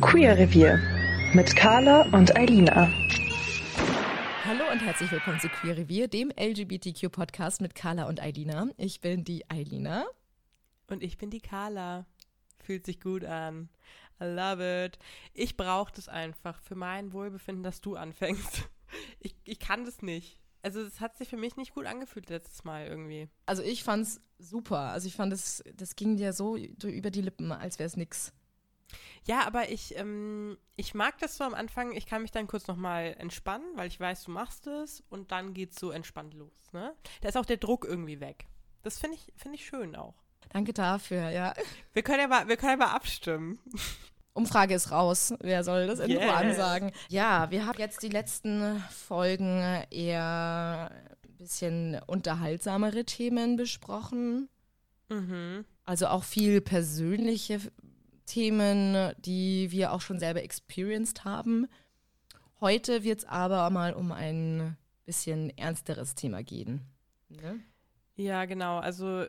Queer Revier mit Carla und Eilina. Hallo und herzlich willkommen zu Queer Revier, dem LGBTQ-Podcast mit Carla und Eilina. Ich bin die Eilina. Und ich bin die Carla. Fühlt sich gut an. I love it. Ich brauche das einfach für mein Wohlbefinden, dass du anfängst. Ich, ich kann das nicht. Also es hat sich für mich nicht gut angefühlt letztes Mal irgendwie. Also ich fand's super. Also ich fand, das, das ging dir so über die Lippen, als wäre es nix. Ja, aber ich, ähm, ich mag das so am Anfang. Ich kann mich dann kurz nochmal entspannen, weil ich weiß, du machst es und dann geht's so entspannt los. Ne? Da ist auch der Druck irgendwie weg. Das finde ich, find ich schön auch. Danke dafür, ja. Wir können ja mal, wir können ja mal abstimmen. Umfrage ist raus. Wer soll das Intro yes. ansagen? Ja, wir haben jetzt die letzten Folgen eher ein bisschen unterhaltsamere Themen besprochen. Mhm. Also auch viel persönliche Themen, die wir auch schon selber experienced haben. Heute wird es aber mal um ein bisschen ernsteres Thema gehen. Ne? Ja, genau. Also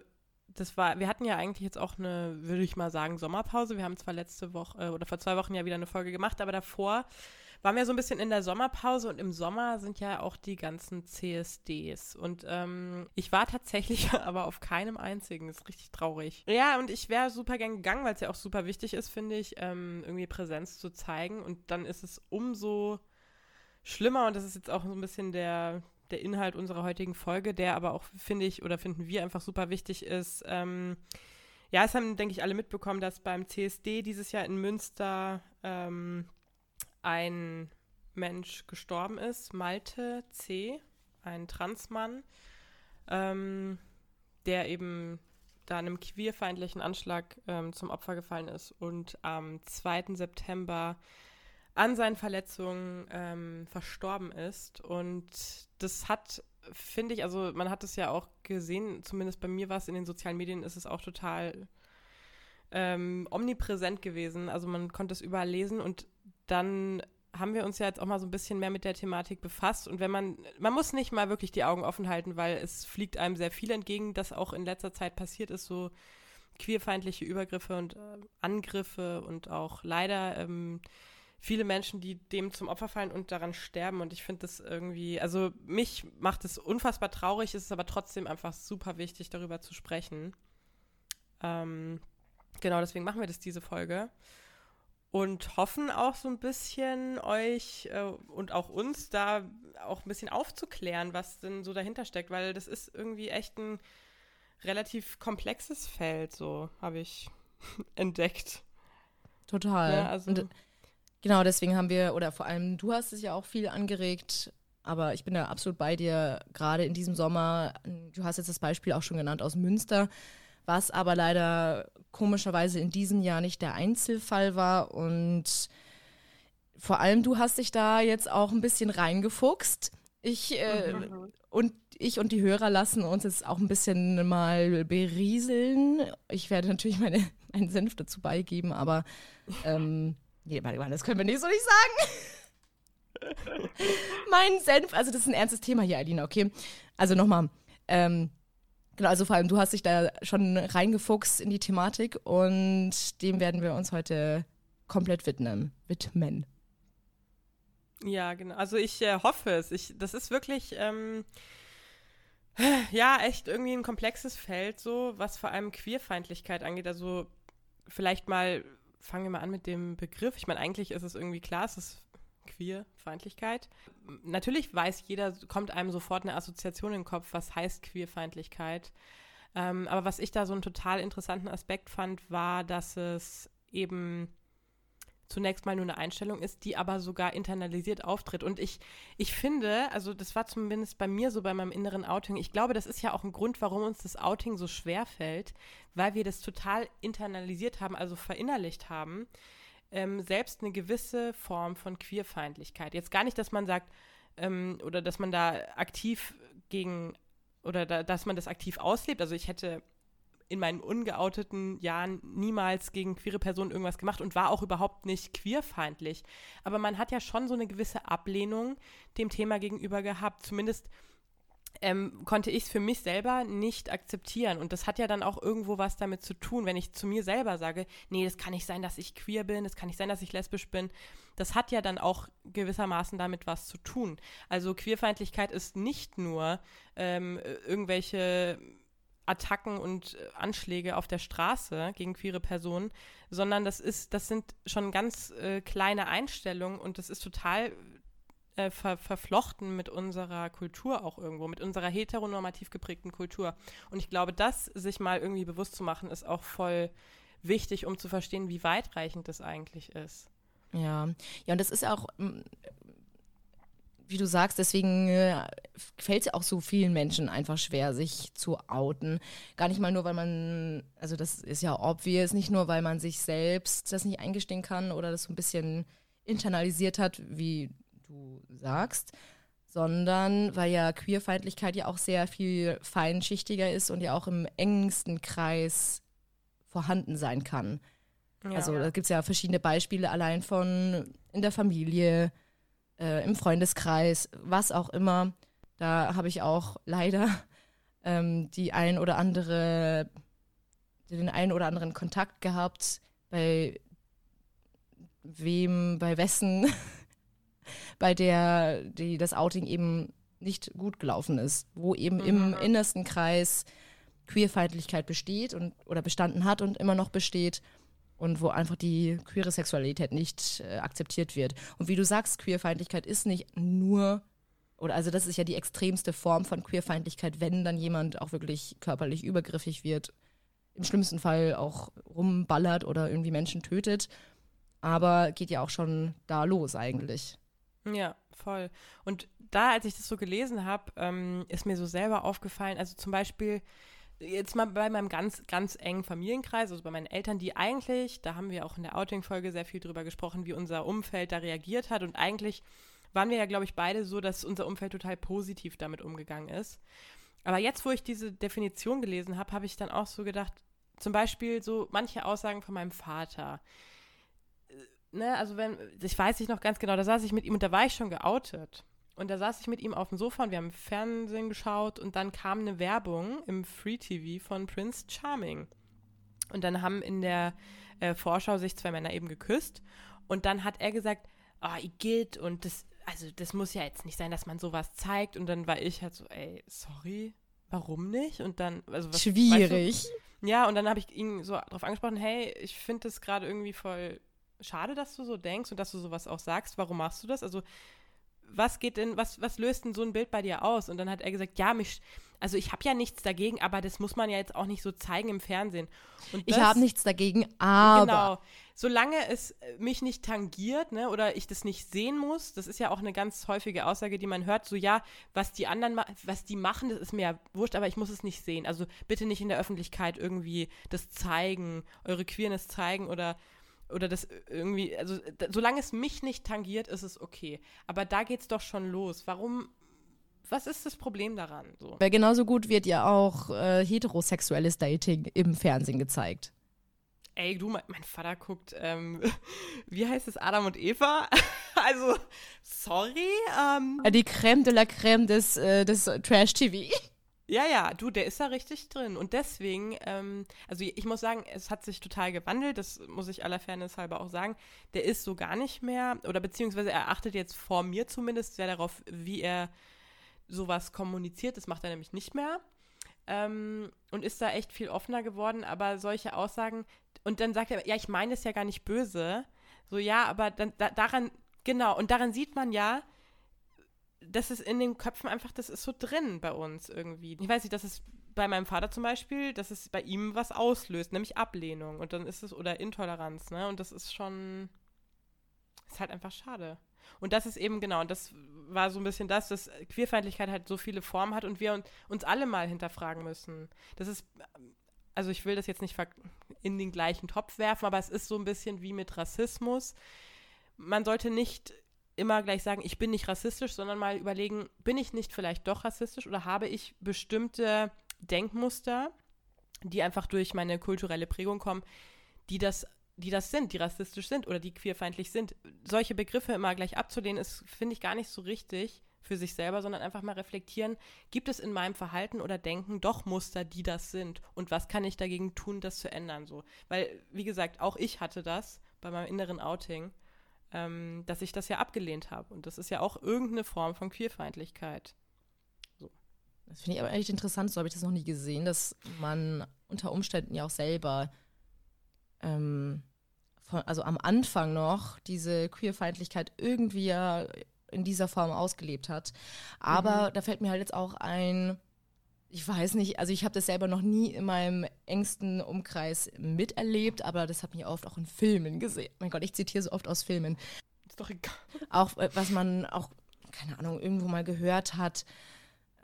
das war, wir hatten ja eigentlich jetzt auch eine, würde ich mal sagen, Sommerpause. Wir haben zwar letzte Woche äh, oder vor zwei Wochen ja wieder eine Folge gemacht, aber davor waren wir so ein bisschen in der Sommerpause und im Sommer sind ja auch die ganzen CSDs. Und ähm, ich war tatsächlich aber auf keinem einzigen. Das ist richtig traurig. Ja, und ich wäre super gern gegangen, weil es ja auch super wichtig ist, finde ich, ähm, irgendwie Präsenz zu zeigen. Und dann ist es umso schlimmer und das ist jetzt auch so ein bisschen der, der Inhalt unserer heutigen Folge, der aber auch, finde ich, oder finden wir einfach super wichtig ist. Ähm, ja, es haben, denke ich, alle mitbekommen, dass beim CSD dieses Jahr in Münster ähm, ein Mensch gestorben ist, Malte C., ein Transmann, ähm, der eben da einem queerfeindlichen Anschlag ähm, zum Opfer gefallen ist und am 2. September an seinen Verletzungen ähm, verstorben ist. Und das hat, finde ich, also man hat es ja auch gesehen, zumindest bei mir war es in den sozialen Medien, ist es auch total ähm, omnipräsent gewesen. Also man konnte es überall lesen und dann haben wir uns ja jetzt auch mal so ein bisschen mehr mit der Thematik befasst. Und wenn man, man muss nicht mal wirklich die Augen offen halten, weil es fliegt einem sehr viel entgegen, das auch in letzter Zeit passiert ist, so queerfeindliche Übergriffe und äh, Angriffe und auch leider ähm, viele Menschen, die dem zum Opfer fallen und daran sterben. Und ich finde das irgendwie, also mich macht es unfassbar traurig, es ist aber trotzdem einfach super wichtig, darüber zu sprechen. Ähm, genau, deswegen machen wir das diese Folge und hoffen auch so ein bisschen euch äh, und auch uns da auch ein bisschen aufzuklären, was denn so dahinter steckt, weil das ist irgendwie echt ein relativ komplexes Feld, so habe ich entdeckt. Total. Ja, also und, genau, deswegen haben wir, oder vor allem du hast es ja auch viel angeregt, aber ich bin da absolut bei dir, gerade in diesem Sommer. Du hast jetzt das Beispiel auch schon genannt aus Münster was aber leider komischerweise in diesem Jahr nicht der Einzelfall war. Und vor allem du hast dich da jetzt auch ein bisschen reingefuchst. Ich äh, mhm. und ich und die Hörer lassen uns jetzt auch ein bisschen mal berieseln. Ich werde natürlich meine, meinen Senf dazu beigeben, aber ähm, nee, warte mal, das können wir nicht so nicht sagen. mein Senf, also das ist ein ernstes Thema hier, Alina, okay? Also nochmal, ähm, Genau, also vor allem du hast dich da schon reingefuchst in die Thematik und dem werden wir uns heute komplett widmen. widmen. Ja, genau. Also ich äh, hoffe es. Ich, das ist wirklich, ähm, ja, echt irgendwie ein komplexes Feld, so was vor allem Queerfeindlichkeit angeht. Also vielleicht mal fangen wir mal an mit dem Begriff. Ich meine, eigentlich ist es irgendwie klar, es ist Queerfeindlichkeit. Natürlich weiß jeder, kommt einem sofort eine Assoziation in den Kopf, was heißt Queerfeindlichkeit. Ähm, aber was ich da so einen total interessanten Aspekt fand, war, dass es eben zunächst mal nur eine Einstellung ist, die aber sogar internalisiert auftritt. Und ich, ich finde, also das war zumindest bei mir so bei meinem inneren Outing, ich glaube, das ist ja auch ein Grund, warum uns das Outing so schwer fällt, weil wir das total internalisiert haben, also verinnerlicht haben ähm, selbst eine gewisse Form von Queerfeindlichkeit. Jetzt gar nicht, dass man sagt, ähm, oder dass man da aktiv gegen, oder da, dass man das aktiv auslebt. Also ich hätte in meinen ungeouteten Jahren niemals gegen queere Personen irgendwas gemacht und war auch überhaupt nicht queerfeindlich. Aber man hat ja schon so eine gewisse Ablehnung dem Thema gegenüber gehabt. Zumindest ähm, konnte ich es für mich selber nicht akzeptieren. Und das hat ja dann auch irgendwo was damit zu tun, wenn ich zu mir selber sage, nee, das kann nicht sein, dass ich queer bin, das kann nicht sein, dass ich lesbisch bin. Das hat ja dann auch gewissermaßen damit was zu tun. Also Queerfeindlichkeit ist nicht nur ähm, irgendwelche Attacken und Anschläge auf der Straße gegen queere Personen, sondern das ist, das sind schon ganz äh, kleine Einstellungen und das ist total äh, ver verflochten mit unserer Kultur auch irgendwo, mit unserer heteronormativ geprägten Kultur. Und ich glaube, das sich mal irgendwie bewusst zu machen, ist auch voll wichtig, um zu verstehen, wie weitreichend das eigentlich ist. Ja, ja, und das ist auch, wie du sagst, deswegen äh, fällt es auch so vielen Menschen einfach schwer, sich zu outen. Gar nicht mal nur, weil man, also das ist ja obvious, nicht nur, weil man sich selbst das nicht eingestehen kann oder das so ein bisschen internalisiert hat, wie du sagst, sondern weil ja Queerfeindlichkeit ja auch sehr viel feinschichtiger ist und ja auch im engsten Kreis vorhanden sein kann. Ja, also da gibt es ja verschiedene Beispiele allein von in der Familie, äh, im Freundeskreis, was auch immer. Da habe ich auch leider ähm, die ein oder andere, den einen oder anderen Kontakt gehabt, bei wem, bei wessen bei der die, das Outing eben nicht gut gelaufen ist, wo eben mhm. im innersten Kreis Queerfeindlichkeit besteht und oder bestanden hat und immer noch besteht und wo einfach die queere Sexualität nicht äh, akzeptiert wird. Und wie du sagst, Queerfeindlichkeit ist nicht nur oder also das ist ja die extremste Form von Queerfeindlichkeit, wenn dann jemand auch wirklich körperlich übergriffig wird, im schlimmsten Fall auch rumballert oder irgendwie Menschen tötet, aber geht ja auch schon da los eigentlich. Ja, voll. Und da, als ich das so gelesen habe, ähm, ist mir so selber aufgefallen, also zum Beispiel jetzt mal bei meinem ganz, ganz engen Familienkreis, also bei meinen Eltern, die eigentlich, da haben wir auch in der Outing-Folge sehr viel drüber gesprochen, wie unser Umfeld da reagiert hat. Und eigentlich waren wir ja, glaube ich, beide so, dass unser Umfeld total positiv damit umgegangen ist. Aber jetzt, wo ich diese Definition gelesen habe, habe ich dann auch so gedacht, zum Beispiel so manche Aussagen von meinem Vater ne, also wenn, ich weiß nicht noch ganz genau, da saß ich mit ihm und da war ich schon geoutet. Und da saß ich mit ihm auf dem Sofa und wir haben Fernsehen geschaut und dann kam eine Werbung im Free TV von Prince Charming. Und dann haben in der äh, Vorschau sich zwei Männer eben geküsst und dann hat er gesagt, ah, oh, Igitt und das, also das muss ja jetzt nicht sein, dass man sowas zeigt. Und dann war ich halt so, ey, sorry, warum nicht? Und dann, also was, Schwierig. Weißt du? Ja, und dann habe ich ihn so darauf angesprochen, hey, ich finde das gerade irgendwie voll schade, dass du so denkst und dass du sowas auch sagst. Warum machst du das? Also, was geht denn, was, was löst denn so ein Bild bei dir aus? Und dann hat er gesagt, ja, mich, also ich habe ja nichts dagegen, aber das muss man ja jetzt auch nicht so zeigen im Fernsehen. Das, ich habe nichts dagegen, aber. Genau. Solange es mich nicht tangiert, ne, oder ich das nicht sehen muss, das ist ja auch eine ganz häufige Aussage, die man hört, so ja, was die anderen, was die machen, das ist mir ja wurscht, aber ich muss es nicht sehen. Also bitte nicht in der Öffentlichkeit irgendwie das zeigen, eure Queerness zeigen oder oder das irgendwie, also solange es mich nicht tangiert, ist es okay. Aber da geht es doch schon los. Warum, was ist das Problem daran? So? Weil genauso gut wird ja auch äh, heterosexuelles Dating im Fernsehen gezeigt. Ey, du, mein, mein Vater guckt, ähm, wie heißt es, Adam und Eva? also, sorry. Ähm. Die Creme de la Creme des, äh, des Trash-TV. Ja, ja, du, der ist da richtig drin. Und deswegen, ähm, also ich muss sagen, es hat sich total gewandelt, das muss ich aller Fairness halber auch sagen. Der ist so gar nicht mehr, oder beziehungsweise er achtet jetzt vor mir zumindest sehr darauf, wie er sowas kommuniziert. Das macht er nämlich nicht mehr. Ähm, und ist da echt viel offener geworden. Aber solche Aussagen, und dann sagt er, ja, ich meine es ja gar nicht böse. So, ja, aber dann, da, daran, genau, und daran sieht man ja, das ist in den Köpfen einfach, das ist so drin bei uns irgendwie. Ich weiß nicht, das ist bei meinem Vater zum Beispiel, dass es bei ihm was auslöst, nämlich Ablehnung. Und dann ist es, oder Intoleranz, ne? Und das ist schon, ist halt einfach schade. Und das ist eben genau, und das war so ein bisschen das, dass Queerfeindlichkeit halt so viele Formen hat und wir uns alle mal hinterfragen müssen. Das ist, also ich will das jetzt nicht in den gleichen Topf werfen, aber es ist so ein bisschen wie mit Rassismus. Man sollte nicht immer gleich sagen, ich bin nicht rassistisch, sondern mal überlegen, bin ich nicht vielleicht doch rassistisch oder habe ich bestimmte Denkmuster, die einfach durch meine kulturelle Prägung kommen, die das, die das sind, die rassistisch sind oder die queerfeindlich sind. Solche Begriffe immer gleich abzulehnen, ist, finde ich, gar nicht so richtig, für sich selber, sondern einfach mal reflektieren, gibt es in meinem Verhalten oder Denken doch Muster, die das sind? Und was kann ich dagegen tun, das zu ändern? So. Weil, wie gesagt, auch ich hatte das bei meinem inneren Outing, ähm, dass ich das ja abgelehnt habe. Und das ist ja auch irgendeine Form von Queerfeindlichkeit. So. Das finde ich aber echt interessant, so habe ich das noch nie gesehen, dass man unter Umständen ja auch selber ähm, von, also am Anfang noch diese Queerfeindlichkeit irgendwie ja in dieser Form ausgelebt hat. Aber mhm. da fällt mir halt jetzt auch ein, ich weiß nicht, also ich habe das selber noch nie in meinem engsten Umkreis miterlebt, aber das hat mich oft auch in Filmen gesehen. Mein Gott, ich zitiere so oft aus Filmen. Ist doch egal. Auch äh, was man auch, keine Ahnung, irgendwo mal gehört hat.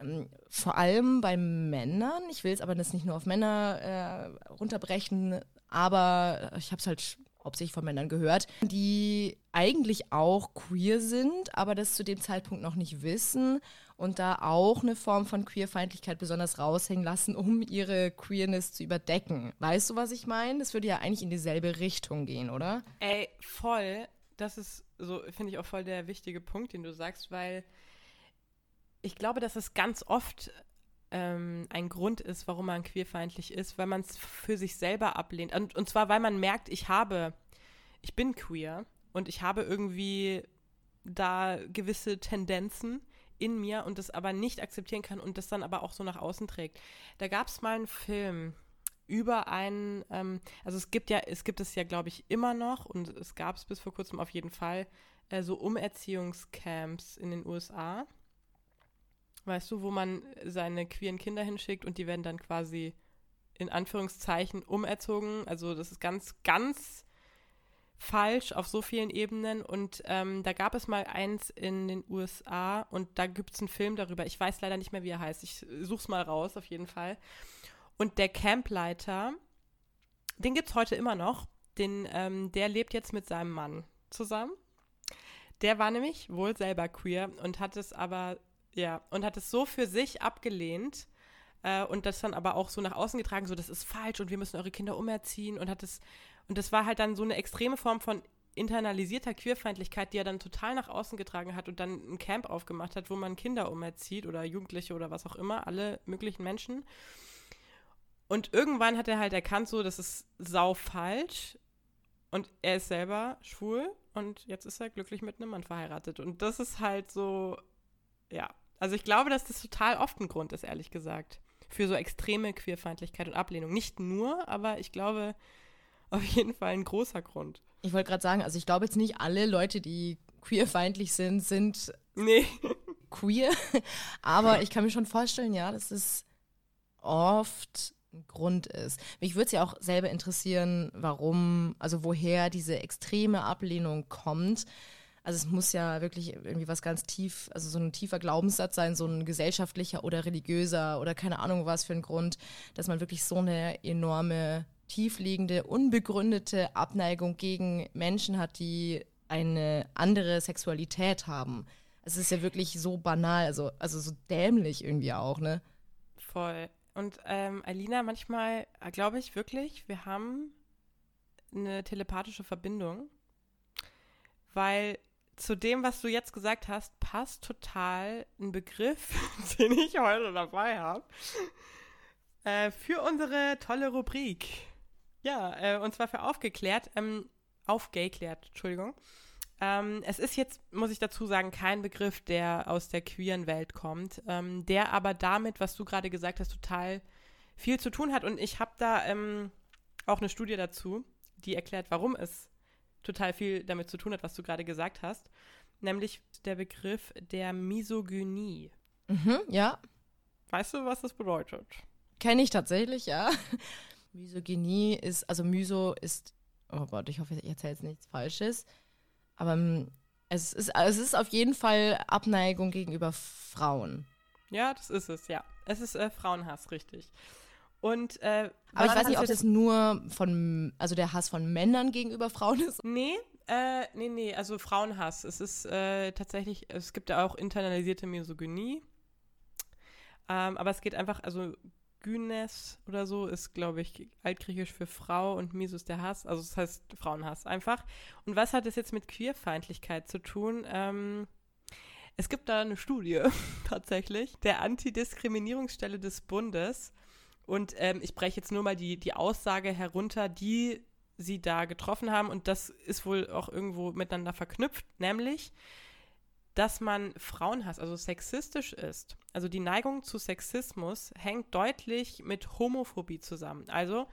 Ähm, vor allem bei Männern, ich will es aber das nicht nur auf Männer äh, runterbrechen, aber ich habe es halt hauptsächlich von Männern gehört, die eigentlich auch queer sind, aber das zu dem Zeitpunkt noch nicht wissen und da auch eine Form von Queerfeindlichkeit besonders raushängen lassen, um ihre Queerness zu überdecken. Weißt du, was ich meine? Das würde ja eigentlich in dieselbe Richtung gehen, oder? Ey, voll. Das ist so, finde ich auch voll der wichtige Punkt, den du sagst, weil ich glaube, dass es ganz oft ähm, ein Grund ist, warum man queerfeindlich ist, weil man es für sich selber ablehnt. Und, und zwar, weil man merkt, ich habe, ich bin queer und ich habe irgendwie da gewisse Tendenzen in mir und das aber nicht akzeptieren kann und das dann aber auch so nach außen trägt. Da gab es mal einen Film über einen, ähm, also es gibt ja, es gibt es ja, glaube ich, immer noch und es gab es bis vor kurzem auf jeden Fall, äh, so Umerziehungscamps in den USA. Weißt du, wo man seine queeren Kinder hinschickt und die werden dann quasi in Anführungszeichen umerzogen. Also das ist ganz, ganz falsch auf so vielen Ebenen. Und ähm, da gab es mal eins in den USA und da gibt es einen Film darüber. Ich weiß leider nicht mehr, wie er heißt. Ich suche es mal raus, auf jeden Fall. Und der Campleiter, den gibt es heute immer noch. Den, ähm, der lebt jetzt mit seinem Mann zusammen. Der war nämlich wohl selber queer und hat es aber ja, und hat es so für sich abgelehnt äh, und das dann aber auch so nach außen getragen, so das ist falsch und wir müssen eure Kinder umerziehen und hat es, und das war halt dann so eine extreme Form von internalisierter Queerfeindlichkeit, die er dann total nach außen getragen hat und dann ein Camp aufgemacht hat, wo man Kinder umerzieht oder Jugendliche oder was auch immer, alle möglichen Menschen. Und irgendwann hat er halt erkannt, so, das ist sau falsch. Und er ist selber schwul und jetzt ist er glücklich mit einem Mann verheiratet. Und das ist halt so, ja, also ich glaube, dass das total oft ein Grund ist, ehrlich gesagt, für so extreme Queerfeindlichkeit und Ablehnung. Nicht nur, aber ich glaube, auf jeden Fall ein großer Grund. Ich wollte gerade sagen, also ich glaube jetzt nicht alle Leute, die queerfeindlich sind, sind nee. queer. Aber ich kann mir schon vorstellen, ja, dass es oft ein Grund ist. Mich würde es ja auch selber interessieren, warum, also woher diese extreme Ablehnung kommt. Also es muss ja wirklich irgendwie was ganz tief, also so ein tiefer Glaubenssatz sein, so ein gesellschaftlicher oder religiöser oder keine Ahnung was für ein Grund, dass man wirklich so eine enorme, tiefliegende, unbegründete Abneigung gegen Menschen hat, die eine andere Sexualität haben. Es ist ja wirklich so banal, also, also so dämlich irgendwie auch, ne? Voll. Und ähm, Alina, manchmal glaube ich wirklich, wir haben eine telepathische Verbindung, weil zu dem, was du jetzt gesagt hast, passt total ein Begriff, den ich heute dabei habe, äh, für unsere tolle Rubrik. Ja, äh, und zwar für aufgeklärt, ähm, aufgeklärt, Entschuldigung. Ähm, es ist jetzt, muss ich dazu sagen, kein Begriff, der aus der queeren Welt kommt, ähm, der aber damit, was du gerade gesagt hast, total viel zu tun hat. Und ich habe da ähm, auch eine Studie dazu, die erklärt, warum es total viel damit zu tun hat, was du gerade gesagt hast, nämlich der Begriff der Misogynie. Mhm, ja. Weißt du, was das bedeutet? Kenne ich tatsächlich, ja. Misogynie ist, also Miso ist, oh Gott, ich hoffe, ich erzähle jetzt nichts Falsches, aber ähm, es ist, es ist auf jeden Fall Abneigung gegenüber Frauen. Ja, das ist es, ja. Es ist äh, Frauenhass, richtig. Und, äh, Aber ich weiß nicht, ob das nur von, also der Hass von Männern gegenüber Frauen ist. Nee, äh, nee, nee, also Frauenhass. Es ist äh, tatsächlich, es gibt ja auch internalisierte Misogynie. Ähm, aber es geht einfach, also Gynes oder so ist, glaube ich, altgriechisch für Frau und Miso der Hass. Also das heißt Frauenhass einfach. Und was hat das jetzt mit Queerfeindlichkeit zu tun? Ähm, Es gibt da eine Studie tatsächlich der Antidiskriminierungsstelle des Bundes. Und ähm, ich breche jetzt nur mal die, die Aussage herunter, die sie da getroffen haben. Und das ist wohl auch irgendwo miteinander verknüpft, nämlich, dass man Frauenhass, also sexistisch ist. Also die Neigung zu Sexismus hängt deutlich mit Homophobie zusammen. Also,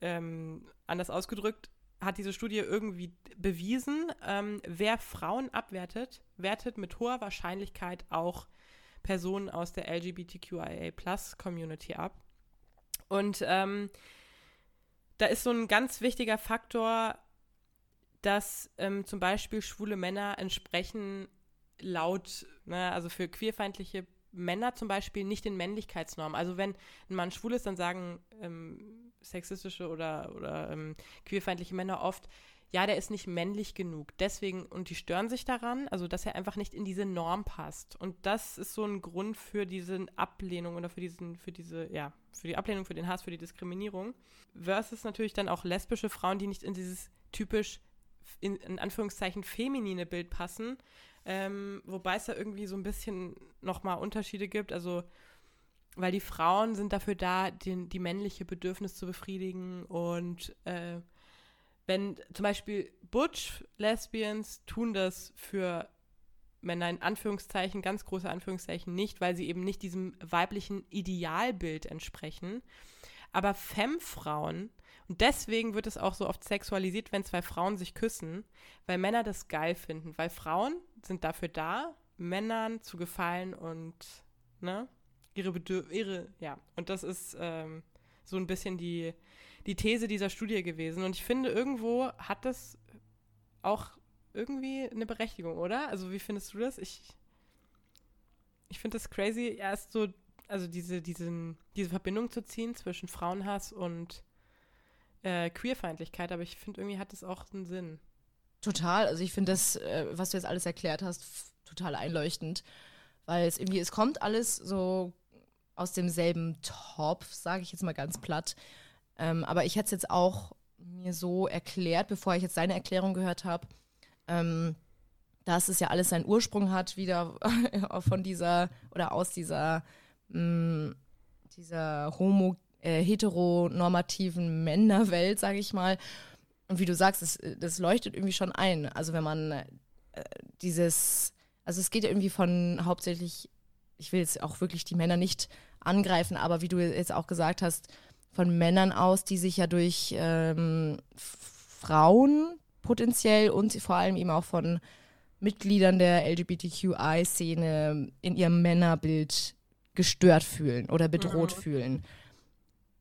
ähm, anders ausgedrückt, hat diese Studie irgendwie bewiesen, ähm, wer Frauen abwertet, wertet mit hoher Wahrscheinlichkeit auch Personen aus der LGBTQIA-Plus-Community ab. Und ähm, da ist so ein ganz wichtiger Faktor, dass ähm, zum Beispiel schwule Männer entsprechen laut, ne, also für queerfeindliche Männer zum Beispiel nicht den Männlichkeitsnormen. Also wenn ein Mann schwul ist, dann sagen ähm, sexistische oder, oder ähm, queerfeindliche Männer oft, ja, der ist nicht männlich genug. Deswegen, und die stören sich daran, also dass er einfach nicht in diese Norm passt. Und das ist so ein Grund für diese Ablehnung oder für diesen, für diese, ja, für die Ablehnung, für den Hass, für die Diskriminierung. Versus natürlich dann auch lesbische Frauen, die nicht in dieses typisch, in, in Anführungszeichen, feminine Bild passen. Ähm, wobei es da irgendwie so ein bisschen nochmal Unterschiede gibt. Also weil die Frauen sind dafür da, den, die männliche Bedürfnis zu befriedigen und äh, wenn zum Beispiel Butch-Lesbians tun das für Männer in Anführungszeichen, ganz große Anführungszeichen nicht, weil sie eben nicht diesem weiblichen Idealbild entsprechen. Aber Femme-Frauen, und deswegen wird es auch so oft sexualisiert, wenn zwei Frauen sich küssen, weil Männer das geil finden, weil Frauen sind dafür da, Männern zu gefallen und, ne, ihre Bedürf ihre, ja, und das ist ähm, so ein bisschen die, die These dieser Studie gewesen. Und ich finde, irgendwo hat das auch irgendwie eine Berechtigung, oder? Also, wie findest du das? Ich, ich finde das crazy, erst so, also diese, diesen, diese Verbindung zu ziehen zwischen Frauenhass und äh, Queerfeindlichkeit, aber ich finde, irgendwie hat das auch einen Sinn. Total. Also, ich finde das, äh, was du jetzt alles erklärt hast, total einleuchtend. Weil es irgendwie, es kommt alles so aus demselben Topf, sage ich jetzt mal ganz platt. Ähm, aber ich hätte es jetzt auch mir so erklärt, bevor ich jetzt deine Erklärung gehört habe, ähm, dass es ja alles seinen Ursprung hat, wieder von dieser oder aus dieser, mh, mm, dieser homo, äh, heteronormativen Männerwelt, sage ich mal. Und wie du sagst, das, das leuchtet irgendwie schon ein. Also wenn man äh, dieses, also es geht ja irgendwie von hauptsächlich ich will jetzt auch wirklich die Männer nicht angreifen, aber wie du jetzt auch gesagt hast, von Männern aus, die sich ja durch ähm, Frauen potenziell und vor allem eben auch von Mitgliedern der LGBTQI-Szene in ihrem Männerbild gestört fühlen oder bedroht mhm. fühlen.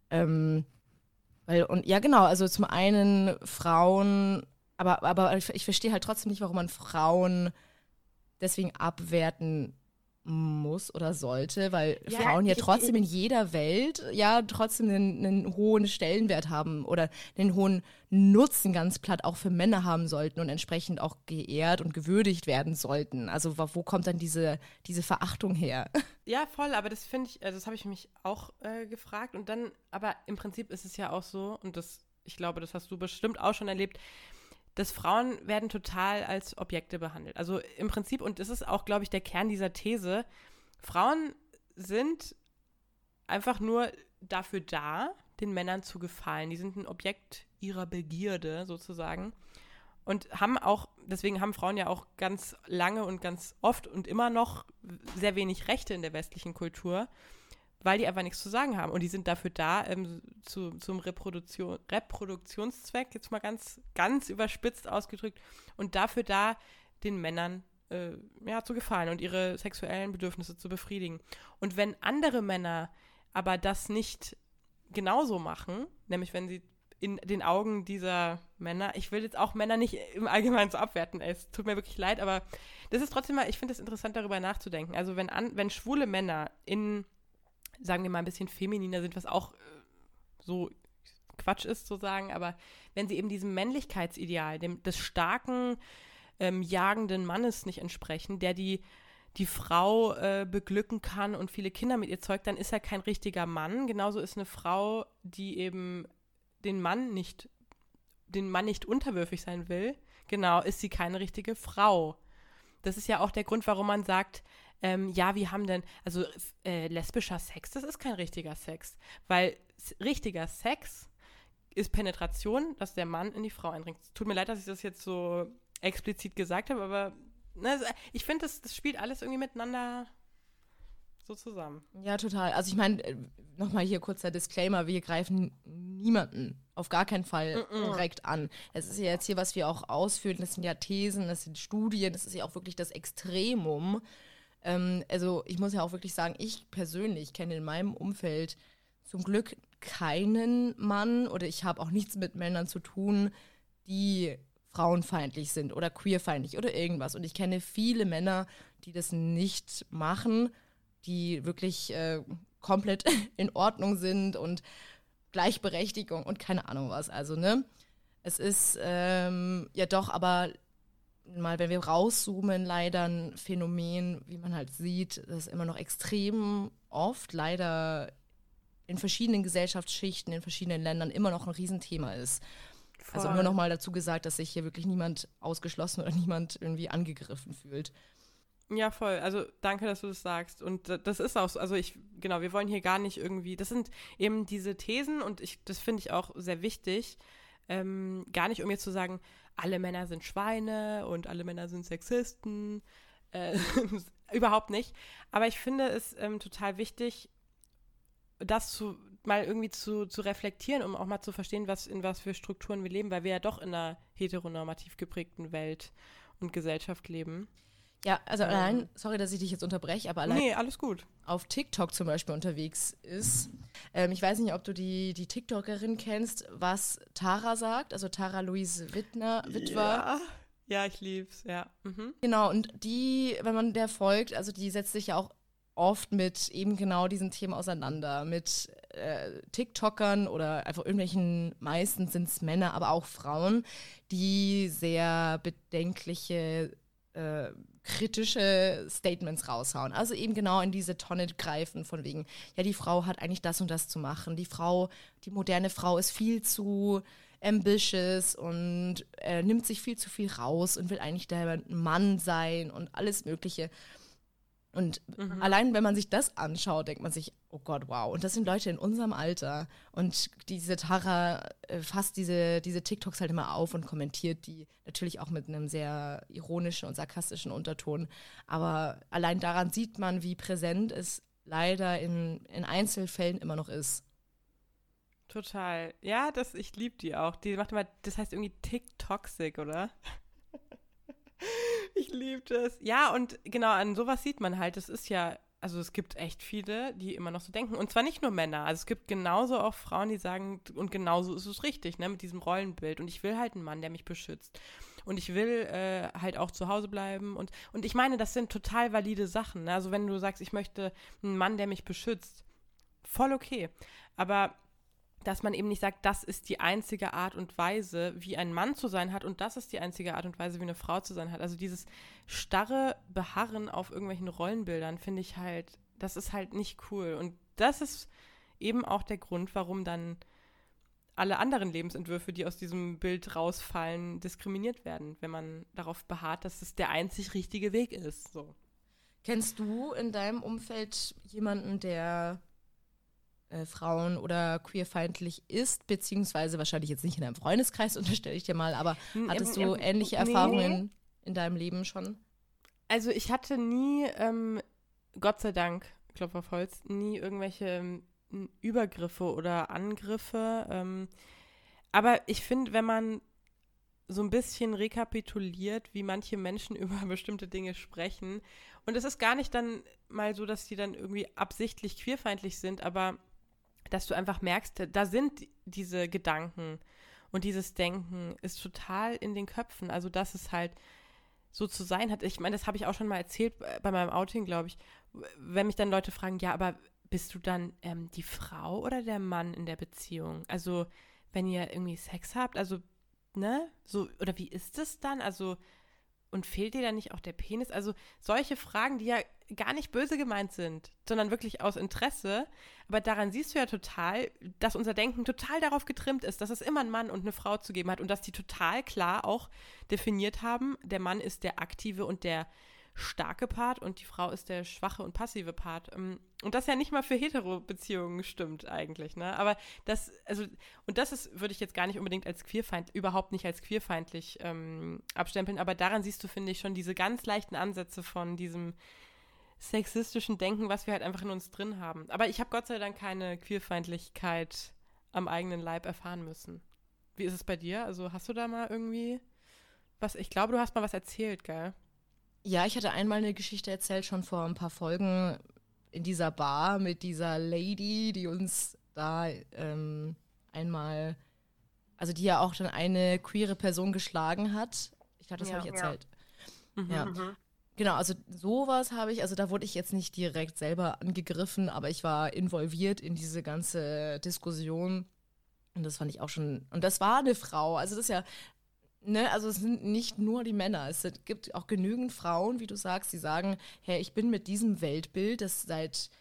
Ähm, weil, und ja, genau, also zum einen Frauen, aber, aber ich, ich verstehe halt trotzdem nicht, warum man Frauen deswegen abwerten muss oder sollte, weil ja, Frauen ja trotzdem in jeder Welt ja trotzdem einen, einen, hohen Stellenwert haben oder einen hohen Nutzen ganz platt auch für Männer haben sollten und entsprechend auch geehrt und gewürdigt werden sollten. Also wo kommt dann diese, diese Verachtung her? Ja, voll, aber das finde ich, also das habe ich mich auch äh, gefragt und dann, aber im Prinzip ist es ja auch so und das, ich glaube, das hast du bestimmt auch schon erlebt, dass Frauen werden total als Objekte behandelt. Also im Prinzip, und das ist auch, glaube ich, der Kern dieser These, Frauen sind einfach nur dafür da, den Männern zu gefallen. Die sind ein Objekt ihrer Begierde sozusagen. Und haben auch, deswegen haben Frauen ja auch ganz lange und ganz oft und immer noch sehr wenig Rechte in der westlichen Kultur weil die einfach nichts zu sagen haben. Und die sind dafür da, ähm, zu, zum Reproduktion, Reproduktionszweck, jetzt mal ganz, ganz überspitzt ausgedrückt, und dafür da, den Männern äh, ja, zu gefallen und ihre sexuellen Bedürfnisse zu befriedigen. Und wenn andere Männer aber das nicht genauso machen, nämlich wenn sie in den Augen dieser Männer, ich will jetzt auch Männer nicht im Allgemeinen so abwerten, es tut mir wirklich leid, aber das ist trotzdem mal, ich finde es interessant, darüber nachzudenken. Also wenn, an, wenn schwule Männer in sagen wir mal, ein bisschen femininer sind, was auch äh, so Quatsch ist zu sagen, aber wenn sie eben diesem Männlichkeitsideal, dem des starken, ähm, jagenden Mannes nicht entsprechen, der die, die Frau äh, beglücken kann und viele Kinder mit ihr zeugt, dann ist er kein richtiger Mann. Genauso ist eine Frau, die eben den Mann nicht, den Mann nicht unterwürfig sein will, genau, ist sie keine richtige Frau. Das ist ja auch der Grund, warum man sagt, ähm, ja, wir haben denn, also äh, lesbischer Sex, das ist kein richtiger Sex. Weil richtiger Sex ist Penetration, dass der Mann in die Frau eindringt. Tut mir leid, dass ich das jetzt so explizit gesagt habe, aber ne, ich finde, das, das spielt alles irgendwie miteinander so zusammen. Ja, total. Also ich meine, äh, nochmal hier kurzer Disclaimer, wir greifen niemanden auf gar keinen Fall mm -mm. direkt an. Es ist ja jetzt hier, was wir auch ausführen, das sind ja Thesen, das sind Studien, das ist ja auch wirklich das Extremum. Ähm, also ich muss ja auch wirklich sagen, ich persönlich kenne in meinem Umfeld zum Glück keinen Mann oder ich habe auch nichts mit Männern zu tun, die frauenfeindlich sind oder queerfeindlich oder irgendwas. Und ich kenne viele Männer, die das nicht machen die wirklich äh, komplett in Ordnung sind und Gleichberechtigung und keine Ahnung was. Also, ne? Es ist ähm, ja doch aber mal, wenn wir rauszoomen, leider ein Phänomen, wie man halt sieht, das immer noch extrem oft leider in verschiedenen Gesellschaftsschichten, in verschiedenen Ländern immer noch ein Riesenthema ist. Voll. Also nur noch mal dazu gesagt, dass sich hier wirklich niemand ausgeschlossen oder niemand irgendwie angegriffen fühlt. Ja, voll. Also danke, dass du das sagst. Und das ist auch so. Also ich, genau, wir wollen hier gar nicht irgendwie, das sind eben diese Thesen und ich, das finde ich auch sehr wichtig. Ähm, gar nicht, um jetzt zu sagen, alle Männer sind Schweine und alle Männer sind Sexisten. Äh, überhaupt nicht. Aber ich finde es ähm, total wichtig, das zu, mal irgendwie zu, zu reflektieren, um auch mal zu verstehen, was, in was für Strukturen wir leben, weil wir ja doch in einer heteronormativ geprägten Welt und Gesellschaft leben. Ja, also allein, sorry, dass ich dich jetzt unterbreche, aber allein nee, alles gut. auf TikTok zum Beispiel unterwegs ist. Ähm, ich weiß nicht, ob du die, die TikTokerin kennst, was Tara sagt, also Tara Louise Wittner, Witwer. Ja. Ja, ich lieb's, ja. Mhm. Genau, und die, wenn man der folgt, also die setzt sich ja auch oft mit eben genau diesen Themen auseinander, mit äh, TikTokern oder einfach irgendwelchen, meistens sind es Männer, aber auch Frauen, die sehr bedenkliche äh, kritische Statements raushauen. Also eben genau in diese Tonne greifen von wegen, ja, die Frau hat eigentlich das und das zu machen. Die Frau, die moderne Frau ist viel zu ambitious und äh, nimmt sich viel zu viel raus und will eigentlich der Mann sein und alles Mögliche. Und mhm. allein, wenn man sich das anschaut, denkt man sich, oh Gott, wow. Und das sind Leute in unserem Alter. Und diese Tara äh, fasst diese, diese TikToks halt immer auf und kommentiert die natürlich auch mit einem sehr ironischen und sarkastischen Unterton. Aber allein daran sieht man, wie präsent es leider in, in Einzelfällen immer noch ist. Total. Ja, das, ich liebe die auch. Die macht immer, das heißt irgendwie TikToxic, oder? Ich liebe das. Ja, und genau, an sowas sieht man halt, das ist ja, also es gibt echt viele, die immer noch so denken. Und zwar nicht nur Männer. Also es gibt genauso auch Frauen, die sagen, und genauso ist es richtig, ne, mit diesem Rollenbild. Und ich will halt einen Mann, der mich beschützt. Und ich will äh, halt auch zu Hause bleiben. Und, und ich meine, das sind total valide Sachen. Ne? Also wenn du sagst, ich möchte einen Mann, der mich beschützt, voll okay. Aber dass man eben nicht sagt, das ist die einzige Art und Weise, wie ein Mann zu sein hat und das ist die einzige Art und Weise, wie eine Frau zu sein hat. Also dieses starre Beharren auf irgendwelchen Rollenbildern finde ich halt, das ist halt nicht cool. Und das ist eben auch der Grund, warum dann alle anderen Lebensentwürfe, die aus diesem Bild rausfallen, diskriminiert werden, wenn man darauf beharrt, dass es der einzig richtige Weg ist. So. Kennst du in deinem Umfeld jemanden, der äh, Frauen oder queerfeindlich ist, beziehungsweise wahrscheinlich jetzt nicht in deinem Freundeskreis, unterstelle ich dir mal, aber hm, hattest du ähnliche Erfahrungen in deinem Leben schon? Also ich hatte nie, ähm, Gott sei Dank, Klopf auf Holz, nie irgendwelche ähm, Übergriffe oder Angriffe. Ähm, aber ich finde, wenn man so ein bisschen rekapituliert, wie manche Menschen über bestimmte Dinge sprechen. Und es ist gar nicht dann mal so, dass die dann irgendwie absichtlich queerfeindlich sind, aber dass du einfach merkst, da sind diese Gedanken und dieses Denken ist total in den Köpfen. Also, dass es halt so zu sein hat. Ich meine, das habe ich auch schon mal erzählt bei meinem Outing, glaube ich. Wenn mich dann Leute fragen, ja, aber bist du dann ähm, die Frau oder der Mann in der Beziehung? Also, wenn ihr irgendwie Sex habt, also, ne? So, oder wie ist es dann? Also, und fehlt dir dann nicht auch der Penis? Also solche Fragen, die ja gar nicht böse gemeint sind, sondern wirklich aus Interesse. Aber daran siehst du ja total, dass unser Denken total darauf getrimmt ist, dass es immer einen Mann und eine Frau zu geben hat und dass die total klar auch definiert haben, der Mann ist der Aktive und der starke Part und die Frau ist der schwache und passive Part. Ähm, und das ja nicht mal für Hetero-Beziehungen stimmt eigentlich, ne? Aber das, also, und das ist, würde ich jetzt gar nicht unbedingt als queerfeindlich, überhaupt nicht als queerfeindlich ähm, abstempeln, aber daran siehst du, finde ich, schon diese ganz leichten Ansätze von diesem sexistischen Denken, was wir halt einfach in uns drin haben. Aber ich habe Gott sei Dank keine Queerfeindlichkeit am eigenen Leib erfahren müssen. Wie ist es bei dir? Also hast du da mal irgendwie was? Ich glaube, du hast mal was erzählt, gell? Ja, ich hatte einmal eine Geschichte erzählt, schon vor ein paar Folgen in dieser Bar mit dieser Lady, die uns da ähm, einmal, also die ja auch dann eine queere Person geschlagen hat. Ich glaube, das ja, habe ich erzählt. Ja. Mhm. ja. Genau, also sowas habe ich, also da wurde ich jetzt nicht direkt selber angegriffen, aber ich war involviert in diese ganze Diskussion. Und das fand ich auch schon, und das war eine Frau, also das ist ja, ne, also es sind nicht nur die Männer, es gibt auch genügend Frauen, wie du sagst, die sagen, hey, ich bin mit diesem Weltbild, das seit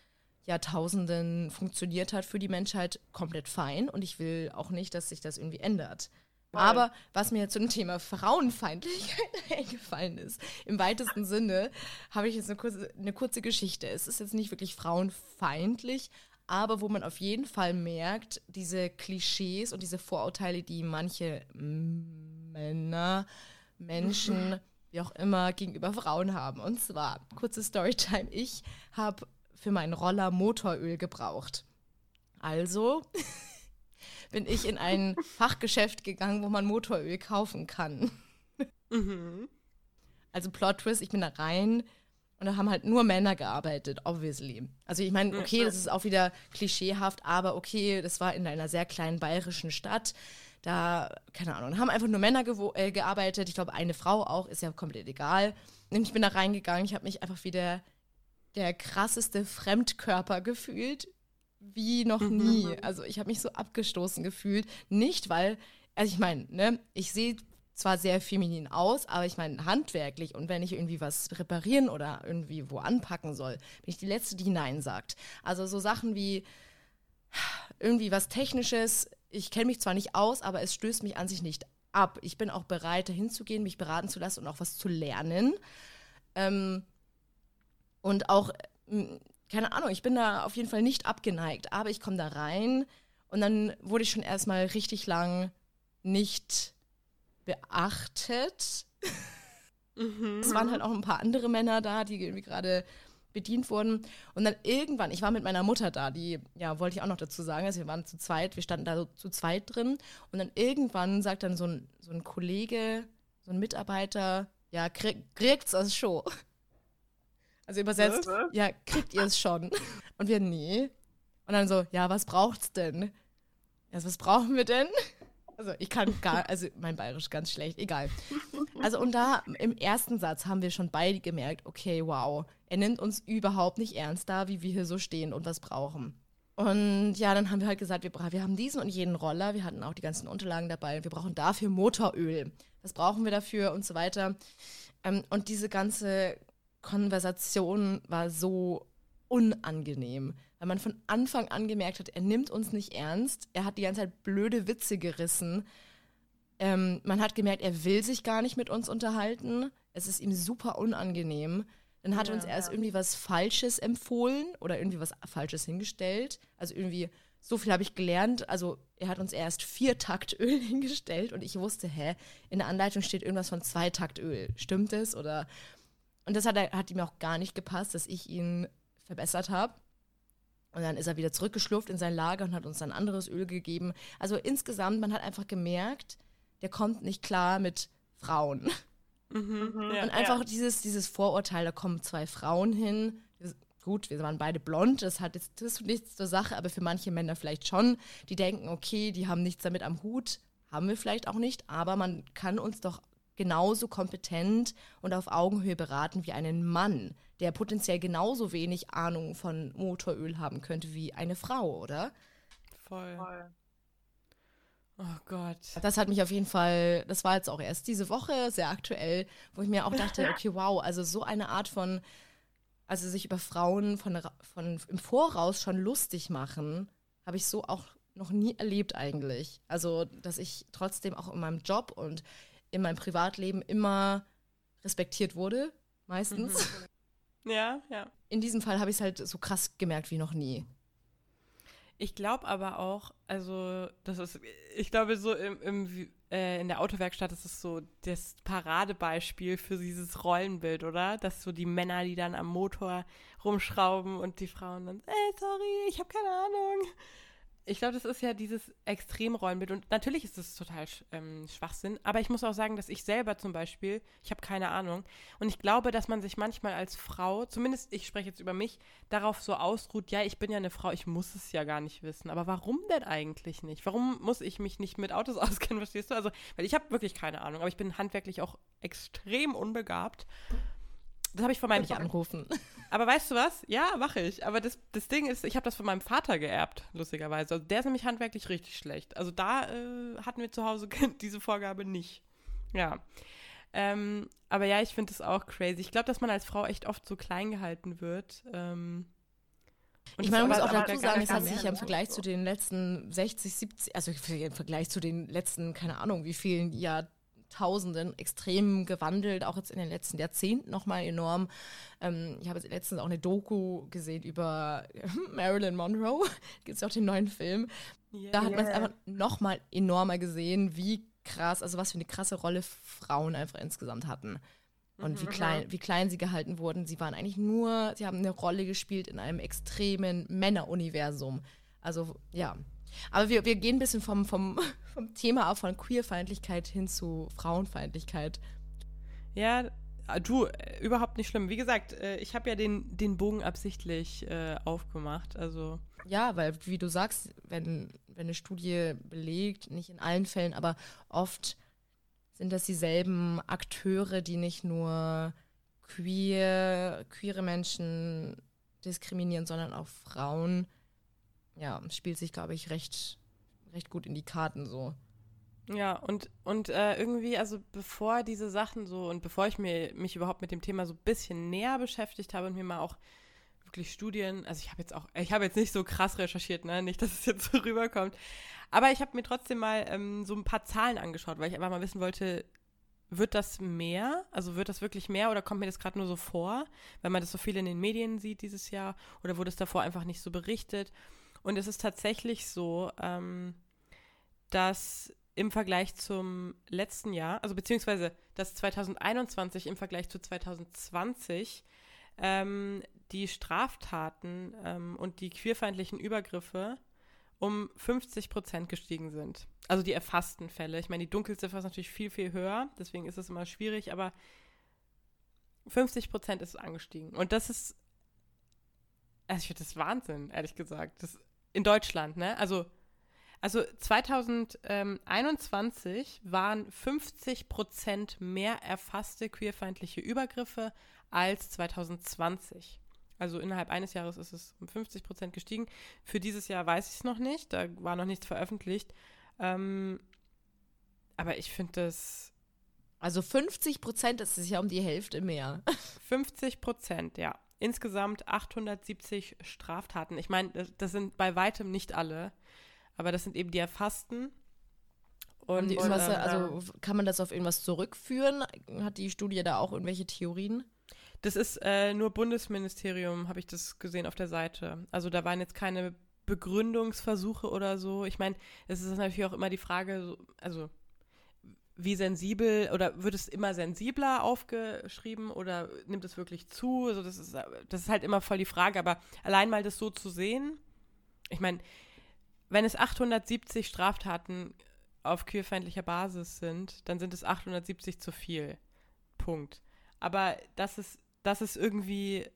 Jahrtausenden funktioniert hat für die Menschheit, komplett fein und ich will auch nicht, dass sich das irgendwie ändert. Aber was mir zu dem Thema Frauenfeindlichkeit eingefallen ist, im weitesten Sinne, habe ich jetzt eine kurze, eine kurze Geschichte. Es ist jetzt nicht wirklich frauenfeindlich, aber wo man auf jeden Fall merkt, diese Klischees und diese Vorurteile, die manche Männer, Menschen, wie auch immer, gegenüber Frauen haben. Und zwar, kurze Storytime, ich habe für meinen Roller Motoröl gebraucht. Also bin ich in ein Fachgeschäft gegangen, wo man Motoröl kaufen kann. Mhm. Also Plot Twist, ich bin da rein und da haben halt nur Männer gearbeitet, obviously. Also ich meine, okay, das ist auch wieder klischeehaft, aber okay, das war in einer sehr kleinen bayerischen Stadt. Da, keine Ahnung, haben einfach nur Männer äh, gearbeitet. Ich glaube, eine Frau auch, ist ja komplett egal. Und ich bin da reingegangen, ich habe mich einfach wie der, der krasseste Fremdkörper gefühlt wie noch mhm. nie. Also ich habe mich so abgestoßen gefühlt. Nicht, weil, also ich meine, ne, ich sehe zwar sehr feminin aus, aber ich meine handwerklich und wenn ich irgendwie was reparieren oder irgendwie wo anpacken soll, bin ich die Letzte, die Nein sagt. Also so Sachen wie irgendwie was Technisches, ich kenne mich zwar nicht aus, aber es stößt mich an sich nicht ab. Ich bin auch bereit, dahin zu gehen, mich beraten zu lassen und auch was zu lernen. Ähm, und auch keine Ahnung, ich bin da auf jeden Fall nicht abgeneigt, aber ich komme da rein und dann wurde ich schon erstmal richtig lang nicht beachtet. Mhm. Es waren halt auch ein paar andere Männer da, die irgendwie gerade bedient wurden. Und dann irgendwann, ich war mit meiner Mutter da, die, ja, wollte ich auch noch dazu sagen, also wir waren zu zweit, wir standen da so zu zweit drin. Und dann irgendwann sagt dann so ein, so ein Kollege, so ein Mitarbeiter, ja, krieg, kriegt's das Show. Also übersetzt, ja, kriegt ihr es schon? Und wir, nee. Und dann so, ja, was braucht's denn? Ja, was brauchen wir denn? Also ich kann gar, also mein Bayerisch ganz schlecht, egal. Also und da im ersten Satz haben wir schon beide gemerkt, okay, wow, er nimmt uns überhaupt nicht ernst da, wie wir hier so stehen und was brauchen. Und ja, dann haben wir halt gesagt, wir, wir haben diesen und jeden Roller, wir hatten auch die ganzen Unterlagen dabei, wir brauchen dafür Motoröl. Was brauchen wir dafür und so weiter. Ähm, und diese ganze Konversation war so unangenehm, weil man von Anfang an gemerkt hat, er nimmt uns nicht ernst, er hat die ganze Zeit blöde Witze gerissen. Ähm, man hat gemerkt, er will sich gar nicht mit uns unterhalten. Es ist ihm super unangenehm. Dann hat er uns erst ja. irgendwie was Falsches empfohlen oder irgendwie was Falsches hingestellt. Also irgendwie, so viel habe ich gelernt. Also er hat uns erst vier Taktöl hingestellt und ich wusste, hä, in der Anleitung steht irgendwas von zwei Taktöl. Stimmt es? Oder und das hat, hat ihm auch gar nicht gepasst, dass ich ihn verbessert habe. Und dann ist er wieder zurückgeschlurft in sein Lager und hat uns dann anderes Öl gegeben. Also insgesamt, man hat einfach gemerkt, der kommt nicht klar mit Frauen. Mhm, mhm. ja, und einfach ja. dieses, dieses Vorurteil, da kommen zwei Frauen hin. Gut, wir waren beide blond, das hat jetzt das nichts zur Sache, aber für manche Männer vielleicht schon. Die denken, okay, die haben nichts damit am Hut. Haben wir vielleicht auch nicht, aber man kann uns doch genauso kompetent und auf Augenhöhe beraten wie einen Mann, der potenziell genauso wenig Ahnung von Motoröl haben könnte wie eine Frau, oder? Voll. Voll. Oh Gott. Das hat mich auf jeden Fall, das war jetzt auch erst diese Woche sehr aktuell, wo ich mir auch dachte, okay, wow, also so eine Art von, also sich über Frauen von, von im Voraus schon lustig machen, habe ich so auch noch nie erlebt eigentlich. Also, dass ich trotzdem auch in meinem Job und in meinem Privatleben immer respektiert wurde. Meistens. Mhm. Ja, ja. In diesem Fall habe ich es halt so krass gemerkt wie noch nie. Ich glaube aber auch, also das ist, ich glaube so im, im äh, in der Autowerkstatt ist es so das Paradebeispiel für dieses Rollenbild, oder? Dass so die Männer, die dann am Motor rumschrauben und die Frauen dann, ey, sorry, ich habe keine Ahnung. Ich glaube, das ist ja dieses Extremrollenbild und natürlich ist das total ähm, Schwachsinn, aber ich muss auch sagen, dass ich selber zum Beispiel, ich habe keine Ahnung und ich glaube, dass man sich manchmal als Frau, zumindest ich spreche jetzt über mich, darauf so ausruht, ja, ich bin ja eine Frau, ich muss es ja gar nicht wissen, aber warum denn eigentlich nicht? Warum muss ich mich nicht mit Autos auskennen, verstehst du? Also, weil ich habe wirklich keine Ahnung, aber ich bin handwerklich auch extrem unbegabt das habe ich von meinem Vater anrufen. Aber weißt du was? Ja, mache ich. Aber das, das Ding ist, ich habe das von meinem Vater geerbt, lustigerweise. Also der ist nämlich handwerklich richtig schlecht. Also da äh, hatten wir zu Hause diese Vorgabe nicht. Ja. Ähm, aber ja, ich finde das auch crazy. Ich glaube, dass man als Frau echt oft so klein gehalten wird. Ähm, ich meine, man muss auch dazu sagen, es hat sich ja im Vergleich zu den letzten 60, 70, also im Vergleich zu den letzten, keine Ahnung, wie vielen Jahrzehnten, Jahrtausenden extrem gewandelt, auch jetzt in den letzten Jahrzehnten nochmal enorm. Ähm, ich habe jetzt letztens auch eine Doku gesehen über Marilyn Monroe, gibt es auch den neuen Film. Yeah, da hat man es einfach nochmal enormer gesehen, wie krass, also was für eine krasse Rolle Frauen einfach insgesamt hatten. Und wie mhm, klein, wie klein sie gehalten wurden. Sie waren eigentlich nur, sie haben eine Rolle gespielt in einem extremen Männeruniversum. Also ja, aber wir, wir gehen ein bisschen vom, vom, vom Thema auch von Queerfeindlichkeit hin zu Frauenfeindlichkeit. Ja, äh, du, äh, überhaupt nicht schlimm. Wie gesagt, äh, ich habe ja den, den Bogen absichtlich äh, aufgemacht. Also. Ja, weil, wie du sagst, wenn, wenn eine Studie belegt, nicht in allen Fällen, aber oft sind das dieselben Akteure, die nicht nur queer, queere Menschen diskriminieren, sondern auch Frauen ja, spielt sich, glaube ich, recht, recht gut in die Karten so. Ja, und, und äh, irgendwie, also bevor diese Sachen so und bevor ich mir, mich überhaupt mit dem Thema so ein bisschen näher beschäftigt habe und mir mal auch wirklich Studien, also ich habe jetzt auch, ich habe jetzt nicht so krass recherchiert, ne, nicht, dass es jetzt so rüberkommt, aber ich habe mir trotzdem mal ähm, so ein paar Zahlen angeschaut, weil ich einfach mal wissen wollte, wird das mehr? Also wird das wirklich mehr oder kommt mir das gerade nur so vor, weil man das so viel in den Medien sieht dieses Jahr oder wurde es davor einfach nicht so berichtet? Und es ist tatsächlich so, ähm, dass im Vergleich zum letzten Jahr, also beziehungsweise dass 2021 im Vergleich zu 2020 ähm, die Straftaten ähm, und die queerfeindlichen Übergriffe um 50 Prozent gestiegen sind. Also die erfassten Fälle. Ich meine, die Dunkelziffer ist natürlich viel, viel höher, deswegen ist es immer schwierig, aber 50 Prozent ist angestiegen. Und das ist, also ich finde das Wahnsinn, ehrlich gesagt. Das in Deutschland, ne? Also, also 2021 waren 50 Prozent mehr erfasste queerfeindliche Übergriffe als 2020. Also innerhalb eines Jahres ist es um 50 Prozent gestiegen. Für dieses Jahr weiß ich es noch nicht, da war noch nichts veröffentlicht. Ähm, aber ich finde das. Also 50 Prozent ist es ja um die Hälfte mehr. 50 Prozent, ja insgesamt 870 Straftaten. Ich meine, das, das, sind bei weitem nicht alle, aber das sind eben die erfassten. Und, die und ähm, also kann man das auf irgendwas zurückführen? Hat die Studie da auch irgendwelche Theorien? Das ist äh, nur Bundesministerium, habe ich das gesehen auf der Seite. Also da waren jetzt keine Begründungsversuche oder so. Ich meine, es ist natürlich auch immer die Frage, also wie sensibel oder wird es immer sensibler aufgeschrieben oder nimmt es wirklich zu? Also das ist, das ist halt immer voll die Frage, aber allein mal das so zu sehen, ich meine, wenn es 870 Straftaten auf queerfeindlicher Basis sind, dann sind es 870 zu viel. Punkt. Aber das ist, das ist irgendwie,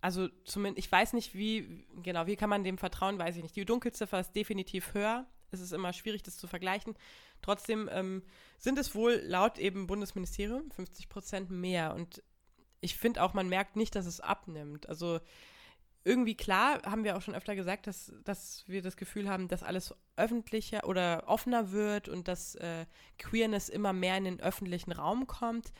also zumindest, ich weiß nicht, wie, genau, wie kann man dem vertrauen, weiß ich nicht. Die Dunkelziffer ist definitiv höher. Es ist immer schwierig, das zu vergleichen. Trotzdem ähm, sind es wohl laut eben Bundesministerium 50 Prozent mehr. Und ich finde auch, man merkt nicht, dass es abnimmt. Also irgendwie klar, haben wir auch schon öfter gesagt, dass, dass wir das Gefühl haben, dass alles öffentlicher oder offener wird und dass äh, Queerness immer mehr in den öffentlichen Raum kommt.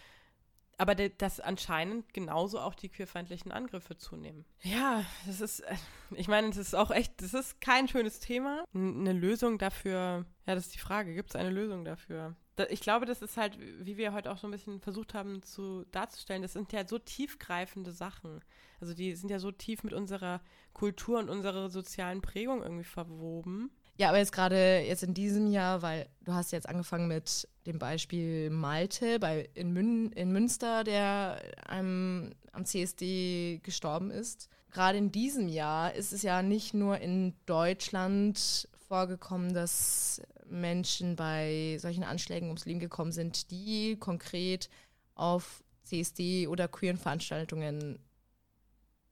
aber dass anscheinend genauso auch die queerfeindlichen Angriffe zunehmen. Ja, das ist, äh, ich meine, das ist auch echt, das ist kein schönes Thema. Eine Lösung dafür, ja, das ist die Frage, gibt es eine Lösung dafür? Ich glaube, das ist halt, wie wir heute auch so ein bisschen versucht haben zu darzustellen, das sind ja so tiefgreifende Sachen. Also die sind ja so tief mit unserer Kultur und unserer sozialen Prägung irgendwie verwoben. Ja, aber jetzt gerade jetzt in diesem Jahr, weil du hast jetzt angefangen mit dem Beispiel Malte bei, in, Mün, in Münster, der einem, am CSD gestorben ist. Gerade in diesem Jahr ist es ja nicht nur in Deutschland vorgekommen, dass Menschen bei solchen Anschlägen ums Leben gekommen sind, die konkret auf CSD oder queeren Veranstaltungen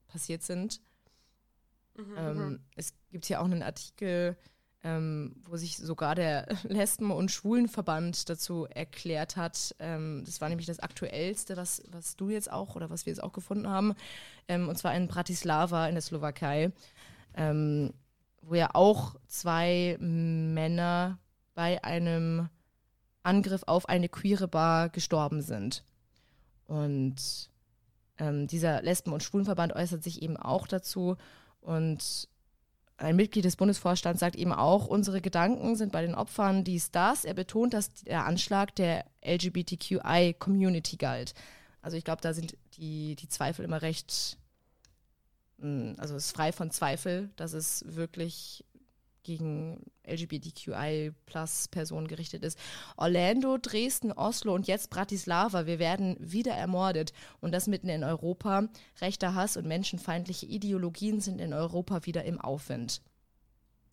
passiert sind. Mhm, ähm, mhm. es gibt hier auch einen Artikel, ähm, wo sich sogar der Lesben- und Schwulenverband dazu erklärt hat. Ähm, das war nämlich das Aktuellste, was, was du jetzt auch oder was wir jetzt auch gefunden haben. Ähm, und zwar in Bratislava in der Slowakei, ähm, wo ja auch zwei Männer bei einem Angriff auf eine queere Bar gestorben sind. Und ähm, dieser Lesben- und Schwulenverband äußert sich eben auch dazu und ein Mitglied des Bundesvorstands sagt eben auch, unsere Gedanken sind bei den Opfern dies, das. Er betont, dass der Anschlag der LGBTQI-Community galt. Also ich glaube, da sind die, die Zweifel immer recht, hm, also es ist frei von Zweifel, dass es wirklich gegen LGBTQI-Plus-Personen gerichtet ist. Orlando, Dresden, Oslo und jetzt Bratislava. Wir werden wieder ermordet. Und das mitten in Europa. Rechter Hass und menschenfeindliche Ideologien sind in Europa wieder im Aufwind.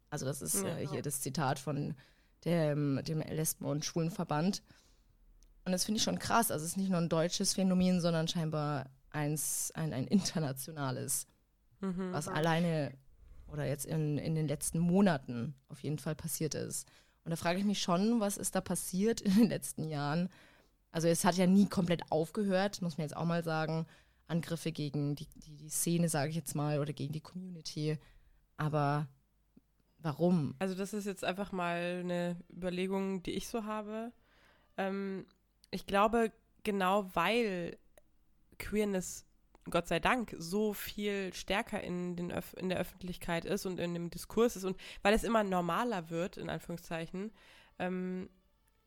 Also das ist äh, hier das Zitat von dem, dem Lesben- und Schwulenverband. Und das finde ich schon krass. Also es ist nicht nur ein deutsches Phänomen, sondern scheinbar eins, ein, ein internationales, mhm. was alleine oder jetzt in, in den letzten Monaten auf jeden Fall passiert ist. Und da frage ich mich schon, was ist da passiert in den letzten Jahren? Also es hat ja nie komplett aufgehört, muss man jetzt auch mal sagen. Angriffe gegen die, die, die Szene, sage ich jetzt mal, oder gegen die Community. Aber warum? Also das ist jetzt einfach mal eine Überlegung, die ich so habe. Ähm, ich glaube, genau weil Queerness Gott sei Dank so viel stärker in, den Öf in der Öffentlichkeit ist und in dem Diskurs ist und weil es immer normaler wird, in Anführungszeichen, ähm,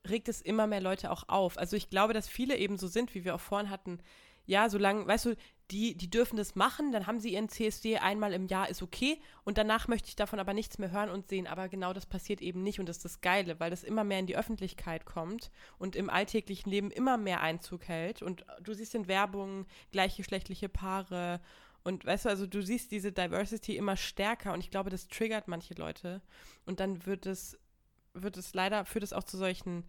regt es immer mehr Leute auch auf. Also ich glaube, dass viele eben so sind, wie wir auch vorhin hatten, ja, solange, weißt du, die, die dürfen das machen, dann haben sie ihren CSD einmal im Jahr, ist okay. Und danach möchte ich davon aber nichts mehr hören und sehen. Aber genau das passiert eben nicht und das ist das Geile, weil das immer mehr in die Öffentlichkeit kommt und im alltäglichen Leben immer mehr Einzug hält. Und du siehst in Werbung gleichgeschlechtliche Paare und weißt du, also du siehst diese Diversity immer stärker und ich glaube, das triggert manche Leute. Und dann wird es, wird es leider, führt es auch zu solchen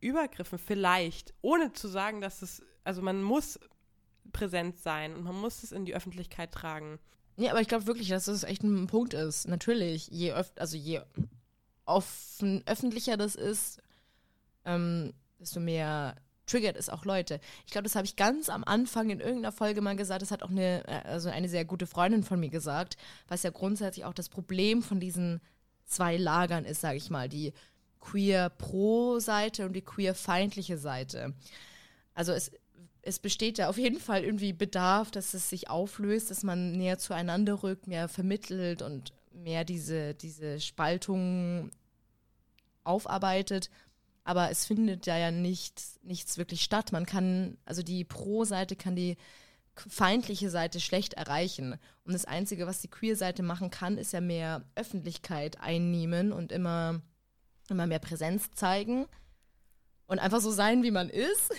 Übergriffen, vielleicht, ohne zu sagen, dass es also man muss präsent sein und man muss es in die Öffentlichkeit tragen. Ja, aber ich glaube wirklich, dass das echt ein Punkt ist. Natürlich, je öf also je offen, öffentlicher das ist, ähm, desto mehr triggert es auch Leute. Ich glaube, das habe ich ganz am Anfang in irgendeiner Folge mal gesagt. Das hat auch eine, äh, also eine sehr gute Freundin von mir gesagt, was ja grundsätzlich auch das Problem von diesen zwei Lagern ist, sage ich mal, die queer-pro-Seite und die queer-feindliche Seite. Also es es besteht da auf jeden Fall irgendwie Bedarf, dass es sich auflöst, dass man näher zueinander rückt, mehr vermittelt und mehr diese, diese Spaltung aufarbeitet. Aber es findet da ja nichts, nichts wirklich statt. Man kann, also die Pro-Seite kann die feindliche Seite schlecht erreichen. Und das Einzige, was die Queer-Seite machen kann, ist ja mehr Öffentlichkeit einnehmen und immer, immer mehr Präsenz zeigen und einfach so sein, wie man ist.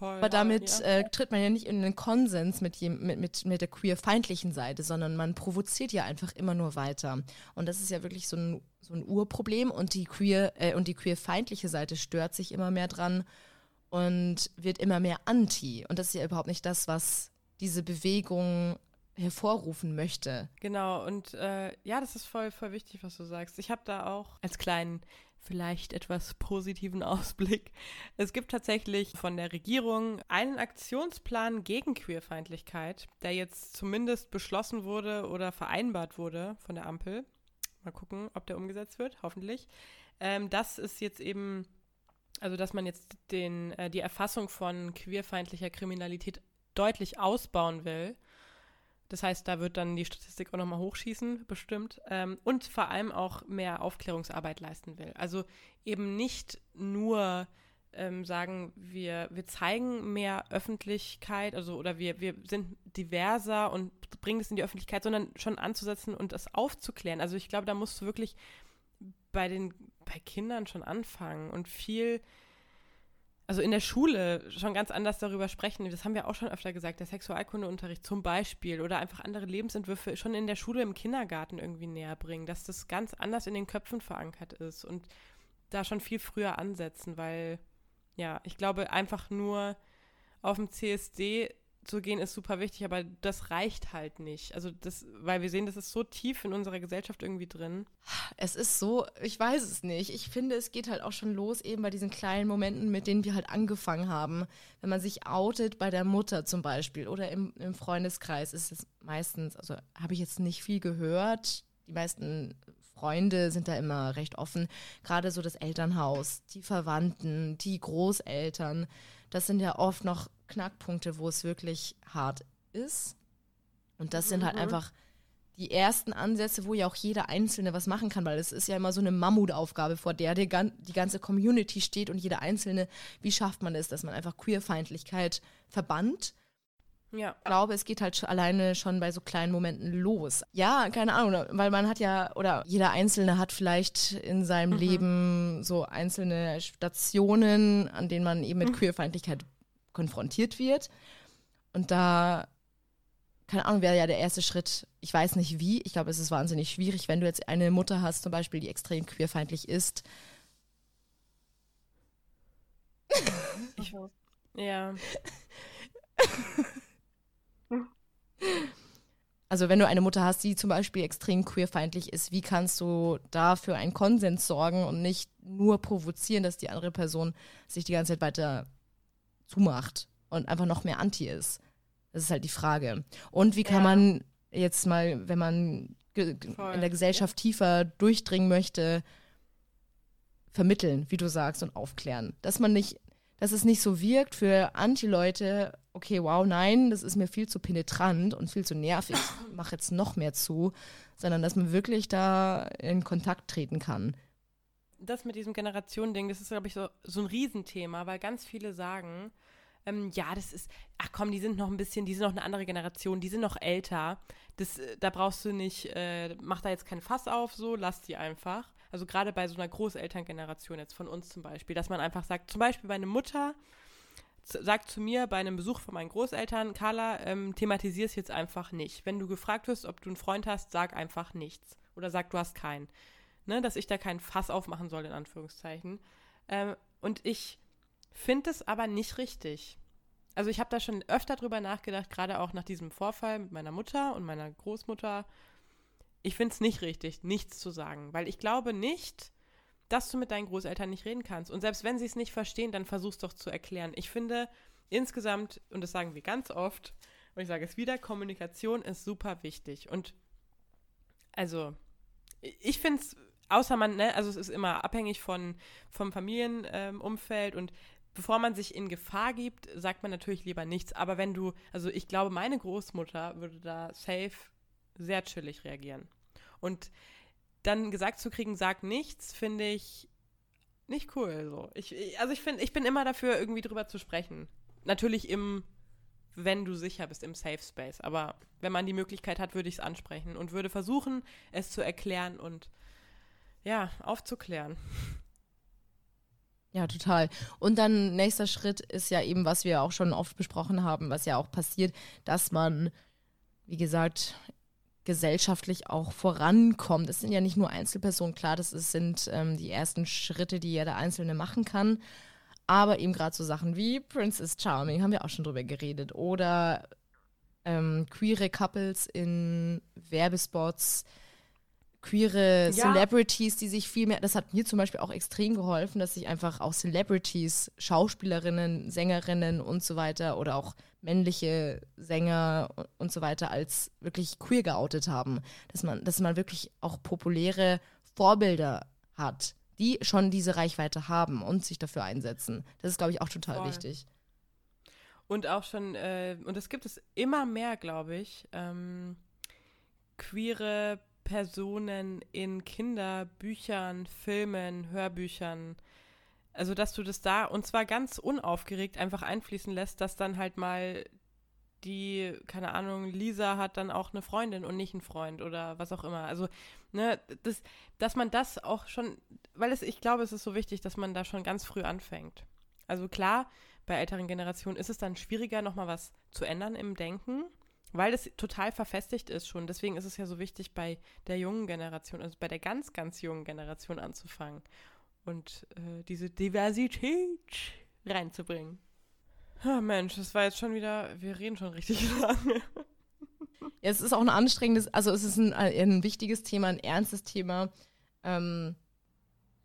Voll, Aber damit ja. äh, tritt man ja nicht in einen Konsens mit, mit, mit, mit der queer-feindlichen Seite, sondern man provoziert ja einfach immer nur weiter. Und das ist ja wirklich so ein, so ein Urproblem und die queer äh, und die queer-feindliche Seite stört sich immer mehr dran und wird immer mehr anti. Und das ist ja überhaupt nicht das, was diese Bewegung hervorrufen möchte. Genau, und äh, ja, das ist voll, voll wichtig, was du sagst. Ich habe da auch als kleinen vielleicht etwas positiven Ausblick. Es gibt tatsächlich von der Regierung einen Aktionsplan gegen Queerfeindlichkeit, der jetzt zumindest beschlossen wurde oder vereinbart wurde von der Ampel. Mal gucken, ob der umgesetzt wird, hoffentlich. Ähm, das ist jetzt eben Also, dass man jetzt den, äh, die Erfassung von queerfeindlicher Kriminalität deutlich ausbauen will. Das heißt, da wird dann die Statistik auch nochmal hochschießen, bestimmt. Ähm, und vor allem auch mehr Aufklärungsarbeit leisten will. Also eben nicht nur ähm, sagen, wir, wir zeigen mehr Öffentlichkeit, also oder wir, wir sind diverser und bringen es in die Öffentlichkeit, sondern schon anzusetzen und das aufzuklären. Also ich glaube, da musst du wirklich bei den, bei Kindern schon anfangen und viel, also in der Schule schon ganz anders darüber sprechen. Das haben wir auch schon öfter gesagt, der Sexualkundeunterricht zum Beispiel oder einfach andere Lebensentwürfe schon in der Schule, im Kindergarten irgendwie näher bringen, dass das ganz anders in den Köpfen verankert ist und da schon viel früher ansetzen, weil ja, ich glaube einfach nur auf dem CSD zu gehen ist super wichtig, aber das reicht halt nicht. Also das, weil wir sehen, das ist so tief in unserer Gesellschaft irgendwie drin. Es ist so, ich weiß es nicht. Ich finde, es geht halt auch schon los eben bei diesen kleinen Momenten, mit denen wir halt angefangen haben. Wenn man sich outet bei der Mutter zum Beispiel oder im, im Freundeskreis ist es meistens, also habe ich jetzt nicht viel gehört. Die meisten Freunde sind da immer recht offen. Gerade so das Elternhaus, die Verwandten, die Großeltern. Das sind ja oft noch Knackpunkte, wo es wirklich hart ist. Und das sind halt mhm. einfach die ersten Ansätze, wo ja auch jeder Einzelne was machen kann, weil es ist ja immer so eine Mammutaufgabe, vor der die, die ganze Community steht und jeder Einzelne, wie schafft man es, dass man einfach Queerfeindlichkeit verbannt ja. Ich glaube, es geht halt alleine schon bei so kleinen Momenten los. Ja, keine Ahnung, weil man hat ja, oder jeder Einzelne hat vielleicht in seinem mhm. Leben so einzelne Stationen, an denen man eben mit mhm. Queerfeindlichkeit konfrontiert wird. Und da, keine Ahnung, wäre ja der erste Schritt, ich weiß nicht wie, ich glaube, es ist wahnsinnig schwierig, wenn du jetzt eine Mutter hast, zum Beispiel, die extrem queerfeindlich ist. Ich, ja. Also wenn du eine Mutter hast, die zum Beispiel extrem queerfeindlich ist, wie kannst du da für einen Konsens sorgen und nicht nur provozieren, dass die andere Person sich die ganze Zeit weiter zumacht und einfach noch mehr anti ist? Das ist halt die Frage. Und wie kann ja. man jetzt mal, wenn man in der Gesellschaft tiefer durchdringen möchte, vermitteln, wie du sagst, und aufklären. Dass man nicht dass es nicht so wirkt für Anti-Leute, okay, wow, nein, das ist mir viel zu penetrant und viel zu nervig, ich mache jetzt noch mehr zu, sondern dass man wirklich da in Kontakt treten kann. Das mit diesem Generationending, das ist, glaube ich, so, so ein Riesenthema, weil ganz viele sagen, ähm, ja, das ist, ach komm, die sind noch ein bisschen, die sind noch eine andere Generation, die sind noch älter. Das, äh, da brauchst du nicht, äh, mach da jetzt kein Fass auf, so, lass die einfach. Also gerade bei so einer Großelterngeneration jetzt von uns zum Beispiel, dass man einfach sagt, zum Beispiel meine Mutter sagt zu mir bei einem Besuch von meinen Großeltern, Carla, ähm, thematisier es jetzt einfach nicht. Wenn du gefragt wirst, ob du einen Freund hast, sag einfach nichts. Oder sag, du hast keinen. Ne, dass ich da keinen Fass aufmachen soll, in Anführungszeichen. Ähm, und ich finde es aber nicht richtig. Also ich habe da schon öfter drüber nachgedacht, gerade auch nach diesem Vorfall mit meiner Mutter und meiner Großmutter ich finde es nicht richtig, nichts zu sagen, weil ich glaube nicht, dass du mit deinen Großeltern nicht reden kannst. Und selbst wenn sie es nicht verstehen, dann versuch's doch zu erklären. Ich finde insgesamt, und das sagen wir ganz oft, und ich sage es wieder, Kommunikation ist super wichtig. Und also, ich finde es, außer man, ne, also es ist immer abhängig von, vom Familienumfeld ähm, und bevor man sich in Gefahr gibt, sagt man natürlich lieber nichts. Aber wenn du, also ich glaube, meine Großmutter würde da safe sehr chillig reagieren. Und dann gesagt zu kriegen, sag nichts, finde ich nicht cool. So. Ich, also ich finde, ich bin immer dafür, irgendwie drüber zu sprechen. Natürlich im, wenn du sicher bist, im Safe Space. Aber wenn man die Möglichkeit hat, würde ich es ansprechen und würde versuchen, es zu erklären und ja, aufzuklären. Ja, total. Und dann nächster Schritt ist ja eben, was wir auch schon oft besprochen haben, was ja auch passiert, dass man, wie gesagt, gesellschaftlich auch vorankommt. Es sind ja nicht nur Einzelpersonen, klar, das ist, sind ähm, die ersten Schritte, die jeder Einzelne machen kann. Aber eben gerade so Sachen wie Princess Charming, haben wir auch schon drüber geredet. Oder ähm, queere Couples in Werbespots, queere ja. Celebrities, die sich viel mehr, das hat mir zum Beispiel auch extrem geholfen, dass sich einfach auch Celebrities, Schauspielerinnen, Sängerinnen und so weiter oder auch männliche Sänger und so weiter als wirklich queer geoutet haben. Dass man, dass man wirklich auch populäre Vorbilder hat, die schon diese Reichweite haben und sich dafür einsetzen. Das ist, glaube ich, auch total Voll. wichtig. Und auch schon, äh, und es gibt es immer mehr, glaube ich, ähm, queere Personen in Kinderbüchern, Filmen, Hörbüchern. Also, dass du das da und zwar ganz unaufgeregt einfach einfließen lässt, dass dann halt mal die, keine Ahnung, Lisa hat dann auch eine Freundin und nicht einen Freund oder was auch immer. Also, ne, das, dass man das auch schon, weil es, ich glaube, es ist so wichtig, dass man da schon ganz früh anfängt. Also klar, bei älteren Generationen ist es dann schwieriger, nochmal was zu ändern im Denken, weil es total verfestigt ist schon. Deswegen ist es ja so wichtig, bei der jungen Generation, also bei der ganz, ganz jungen Generation anzufangen und äh, diese Diversität reinzubringen. Oh Mensch, das war jetzt schon wieder, wir reden schon richtig lange. Ja, es ist auch ein anstrengendes, also es ist ein, ein wichtiges Thema, ein ernstes Thema. Ähm,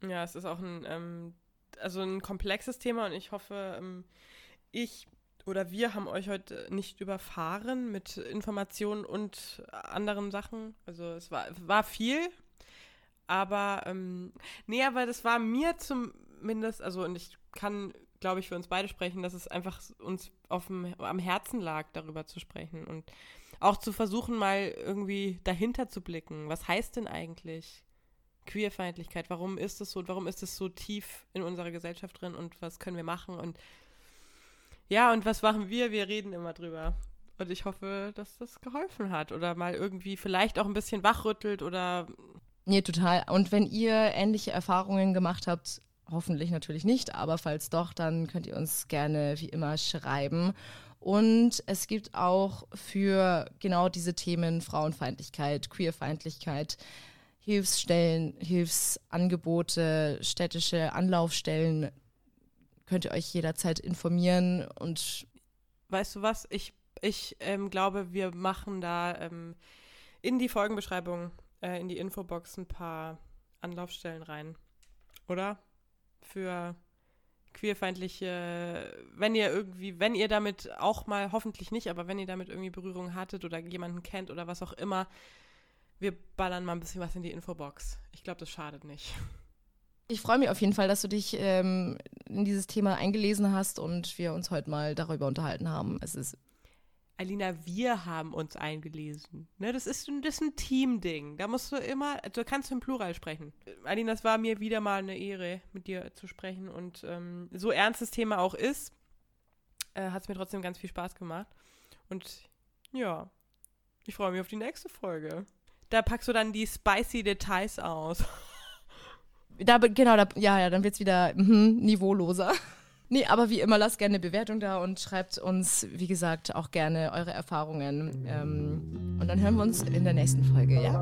ja, es ist auch ein, ähm, also ein komplexes Thema und ich hoffe, ähm, ich oder wir haben euch heute nicht überfahren mit Informationen und anderen Sachen. Also es war, war viel, aber ähm, nee, aber das war mir zumindest, also und ich kann glaube ich, für uns beide sprechen, dass es einfach uns aufm, am Herzen lag, darüber zu sprechen und auch zu versuchen, mal irgendwie dahinter zu blicken. Was heißt denn eigentlich Queerfeindlichkeit? Warum ist es so warum ist es so tief in unserer Gesellschaft drin und was können wir machen? Und ja, und was machen wir? Wir reden immer drüber. Und ich hoffe, dass das geholfen hat oder mal irgendwie vielleicht auch ein bisschen wachrüttelt oder. Nee, total. Und wenn ihr ähnliche Erfahrungen gemacht habt, Hoffentlich natürlich nicht, aber falls doch, dann könnt ihr uns gerne wie immer schreiben. Und es gibt auch für genau diese Themen Frauenfeindlichkeit, Queerfeindlichkeit, Hilfsstellen, Hilfsangebote, städtische Anlaufstellen. Könnt ihr euch jederzeit informieren und weißt du was? Ich, ich ähm, glaube, wir machen da ähm, in die Folgenbeschreibung, äh, in die Infobox ein paar Anlaufstellen rein. Oder? für queerfeindliche, wenn ihr irgendwie, wenn ihr damit auch mal, hoffentlich nicht, aber wenn ihr damit irgendwie Berührung hattet oder jemanden kennt oder was auch immer, wir ballern mal ein bisschen was in die Infobox. Ich glaube, das schadet nicht. Ich freue mich auf jeden Fall, dass du dich ähm, in dieses Thema eingelesen hast und wir uns heute mal darüber unterhalten haben. Es ist Alina, wir haben uns eingelesen. Ne, das, ist, das ist ein Team-Ding. Da musst du immer, du kannst im Plural sprechen. Alina, es war mir wieder mal eine Ehre, mit dir zu sprechen. Und ähm, so ernst das Thema auch ist, äh, hat es mir trotzdem ganz viel Spaß gemacht. Und ja, ich freue mich auf die nächste Folge. Da packst du dann die spicy Details aus. Da, genau, da, ja, ja, dann wird es wieder mm, niveauloser. Nee, aber wie immer, lasst gerne eine Bewertung da und schreibt uns, wie gesagt, auch gerne eure Erfahrungen. Ähm, und dann hören wir uns in der nächsten Folge, ja?